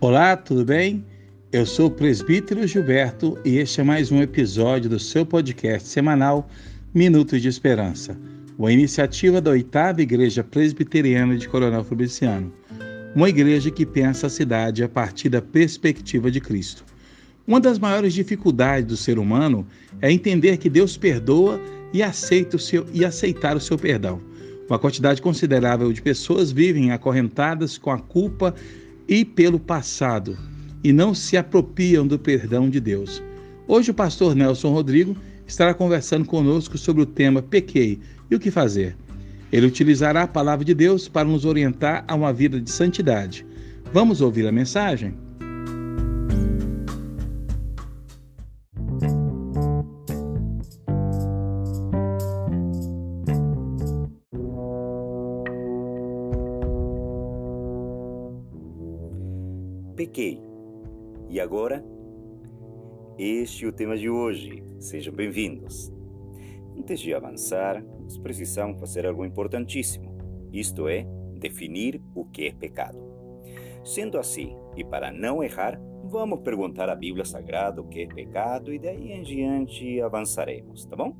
Olá, tudo bem? Eu sou o presbítero Gilberto e este é mais um episódio do seu podcast semanal Minutos de Esperança, uma iniciativa da oitava Igreja Presbiteriana de Coronel Fabriciano, uma igreja que pensa a cidade a partir da perspectiva de Cristo. Uma das maiores dificuldades do ser humano é entender que Deus perdoa e, aceita o seu, e aceitar o seu perdão. Uma quantidade considerável de pessoas vivem acorrentadas com a culpa e pelo passado e não se apropriam do perdão de Deus. Hoje o pastor Nelson Rodrigo estará conversando conosco sobre o tema Pequei e o que fazer. Ele utilizará a palavra de Deus para nos orientar a uma vida de santidade. Vamos ouvir a mensagem? Pequei. E agora? Este é o tema de hoje. Sejam bem-vindos. Antes de avançar, nós precisamos fazer algo importantíssimo, isto é, definir o que é pecado. Sendo assim, e para não errar, vamos perguntar à Bíblia Sagrada o que é pecado e daí em diante avançaremos, tá bom?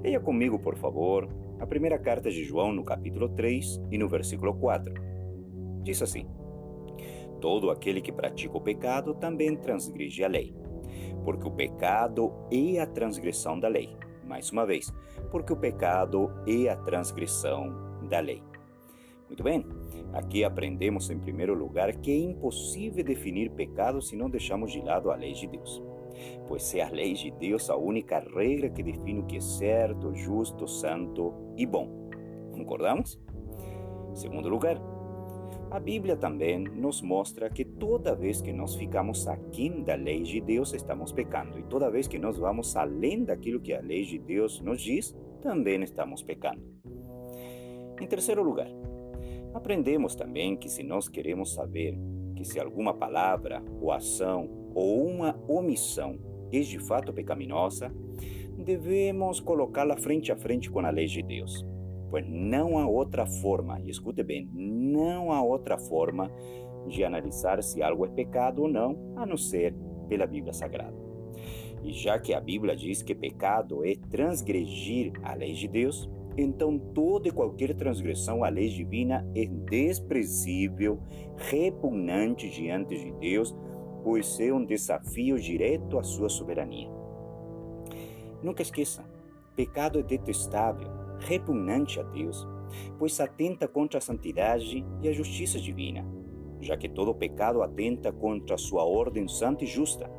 Leia comigo, por favor, a primeira carta de João no capítulo 3 e no versículo 4. Diz assim: Todo aquele que pratica o pecado também transgride a lei, porque o pecado é a transgressão da lei. Mais uma vez, porque o pecado é a transgressão da lei. Muito bem, aqui aprendemos em primeiro lugar que é impossível definir pecado se não deixamos de lado a lei de Deus. Pois é a lei de Deus a única regra que define o que é certo, justo, santo e bom. Concordamos? Segundo lugar, a Bíblia também nos mostra que toda vez que nós ficamos aquém da lei de Deus, estamos pecando. E toda vez que nós vamos além daquilo que a lei de Deus nos diz, também estamos pecando. Em terceiro lugar, aprendemos também que se nós queremos saber que se alguma palavra ou ação ou uma omissão é de fato pecaminosa, devemos colocá-la frente a frente com a lei de Deus pois não há outra forma, escute bem, não há outra forma de analisar se algo é pecado ou não, a não ser pela Bíblia Sagrada. E já que a Bíblia diz que pecado é transgredir a lei de Deus, então toda e qualquer transgressão à lei divina é desprezível, repugnante diante de Deus, pois é um desafio direto à sua soberania. Nunca esqueça, pecado é detestável, repugnante a Deus, pois atenta contra a santidade e a justiça divina, já que todo pecado atenta contra a sua ordem santa e justa.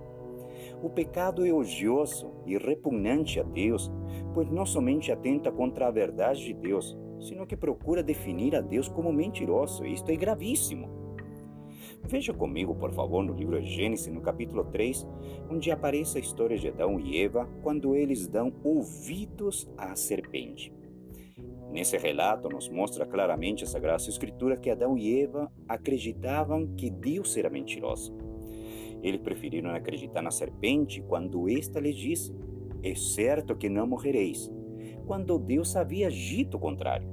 O pecado é odioso e repugnante a Deus, pois não somente atenta contra a verdade de Deus, sino que procura definir a Deus como mentiroso. Isto é gravíssimo. Veja comigo, por favor, no livro de Gênesis, no capítulo 3, onde aparece a história de Adão e Eva quando eles dão ouvidos à serpente. Nesse relato, nos mostra claramente a Sagrada Escritura que Adão e Eva acreditavam que Deus era mentiroso. Eles preferiram acreditar na serpente quando esta lhes disse: É certo que não morrereis, quando Deus havia dito o contrário.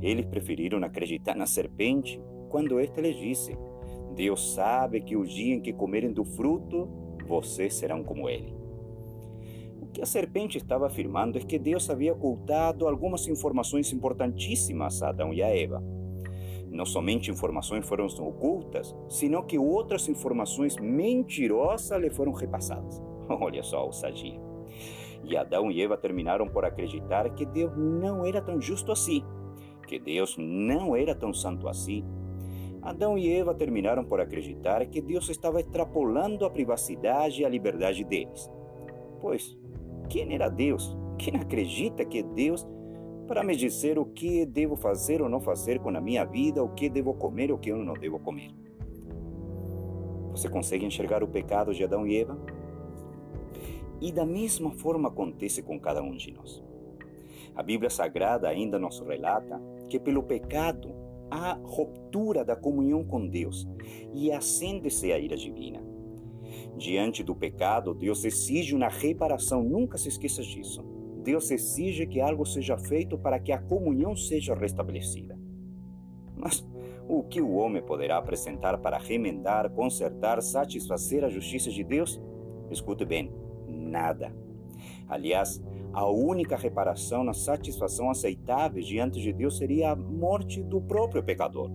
Eles preferiram acreditar na serpente quando esta lhes disse: Deus sabe que o dia em que comerem do fruto, vocês serão como ele que a serpente estava afirmando é que Deus havia ocultado algumas informações importantíssimas a Adão e a Eva. Não somente informações foram ocultas, sino que outras informações mentirosas lhe foram repassadas. Olha só a ousadia. E Adão e Eva terminaram por acreditar que Deus não era tão justo assim, que Deus não era tão santo assim. Adão e Eva terminaram por acreditar que Deus estava extrapolando a privacidade e a liberdade deles. Pois quem era Deus? Quem acredita que é Deus para me dizer o que devo fazer ou não fazer com a minha vida, o que devo comer ou o que eu não devo comer? Você consegue enxergar o pecado de Adão e Eva? E da mesma forma acontece com cada um de nós. A Bíblia Sagrada ainda nos relata que pelo pecado há ruptura da comunhão com Deus e acende-se a ira divina. Diante do pecado, Deus exige uma reparação, nunca se esqueça disso. Deus exige que algo seja feito para que a comunhão seja restabelecida. Mas o que o homem poderá apresentar para remendar, consertar, satisfazer a justiça de Deus? Escute bem, nada. Aliás, a única reparação na satisfação aceitável diante de Deus seria a morte do próprio pecador.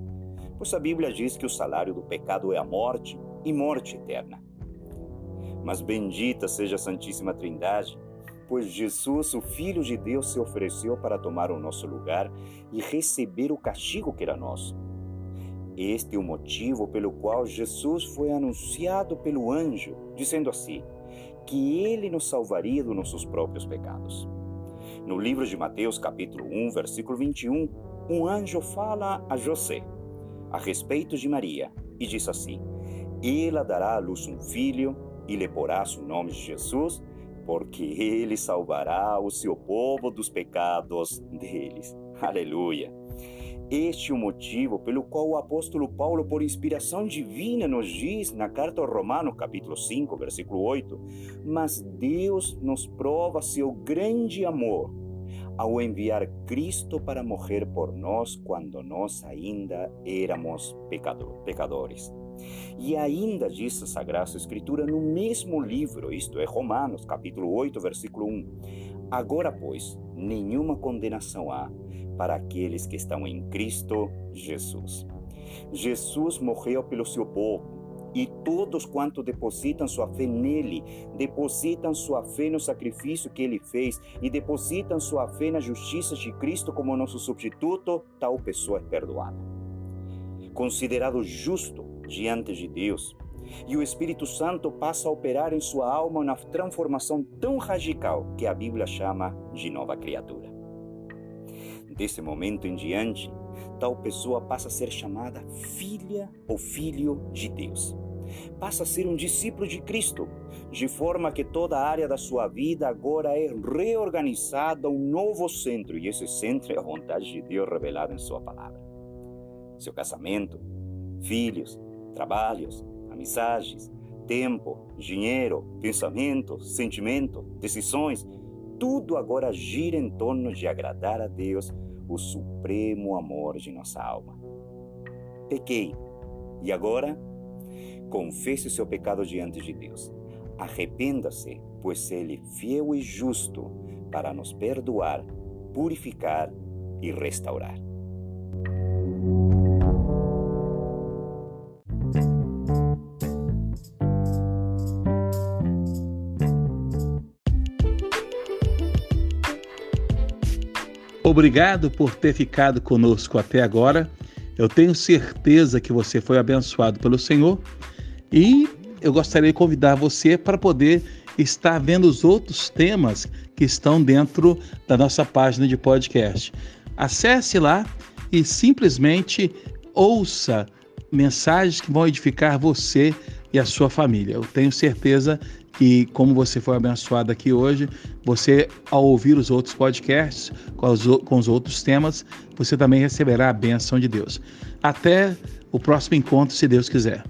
Pois a Bíblia diz que o salário do pecado é a morte e morte eterna. Mas bendita seja a Santíssima Trindade, pois Jesus, o Filho de Deus, se ofereceu para tomar o nosso lugar e receber o castigo que era nosso. Este é o motivo pelo qual Jesus foi anunciado pelo anjo, dizendo assim: que ele nos salvaria dos nossos próprios pecados. No livro de Mateus, capítulo 1, versículo 21, um anjo fala a José a respeito de Maria e diz assim: Ela dará à luz um filho e lhe porá o nome de Jesus, porque ele salvará o seu povo dos pecados deles. Aleluia. Este é o motivo pelo qual o apóstolo Paulo, por inspiração divina, nos diz na carta aos Romanos, capítulo 5, versículo 8: Mas Deus nos prova seu grande amor ao enviar Cristo para morrer por nós quando nós ainda éramos pecador, pecadores. E ainda diz a Sagrada Escritura no mesmo livro, isto é, Romanos, capítulo 8, versículo 1. Agora, pois, nenhuma condenação há para aqueles que estão em Cristo Jesus. Jesus morreu pelo seu povo e todos quanto depositam sua fé nele, depositam sua fé no sacrifício que ele fez e depositam sua fé na justiça de Cristo como nosso substituto, tal pessoa é perdoada. Considerado justo diante de Deus, e o Espírito Santo passa a operar em sua alma uma transformação tão radical que a Bíblia chama de nova criatura. Desse momento em diante, tal pessoa passa a ser chamada filha ou filho de Deus. Passa a ser um discípulo de Cristo, de forma que toda a área da sua vida agora é reorganizada a um novo centro, e esse centro é a vontade de Deus revelada em Sua palavra. Seu casamento, filhos, trabalhos, amizades, tempo, dinheiro, pensamento, sentimento, decisões, tudo agora gira em torno de agradar a Deus, o supremo amor de nossa alma. Pequei, e agora? Confesse seu pecado diante de Deus. Arrependa-se, pois Ele é fiel e justo para nos perdoar, purificar e restaurar. Obrigado por ter ficado conosco até agora. Eu tenho certeza que você foi abençoado pelo Senhor e eu gostaria de convidar você para poder estar vendo os outros temas que estão dentro da nossa página de podcast. Acesse lá e simplesmente ouça mensagens que vão edificar você e a sua família. Eu tenho certeza que, como você foi abençoado aqui hoje, você, ao ouvir os outros podcasts com os, com os outros temas, você também receberá a benção de Deus. Até o próximo encontro, se Deus quiser.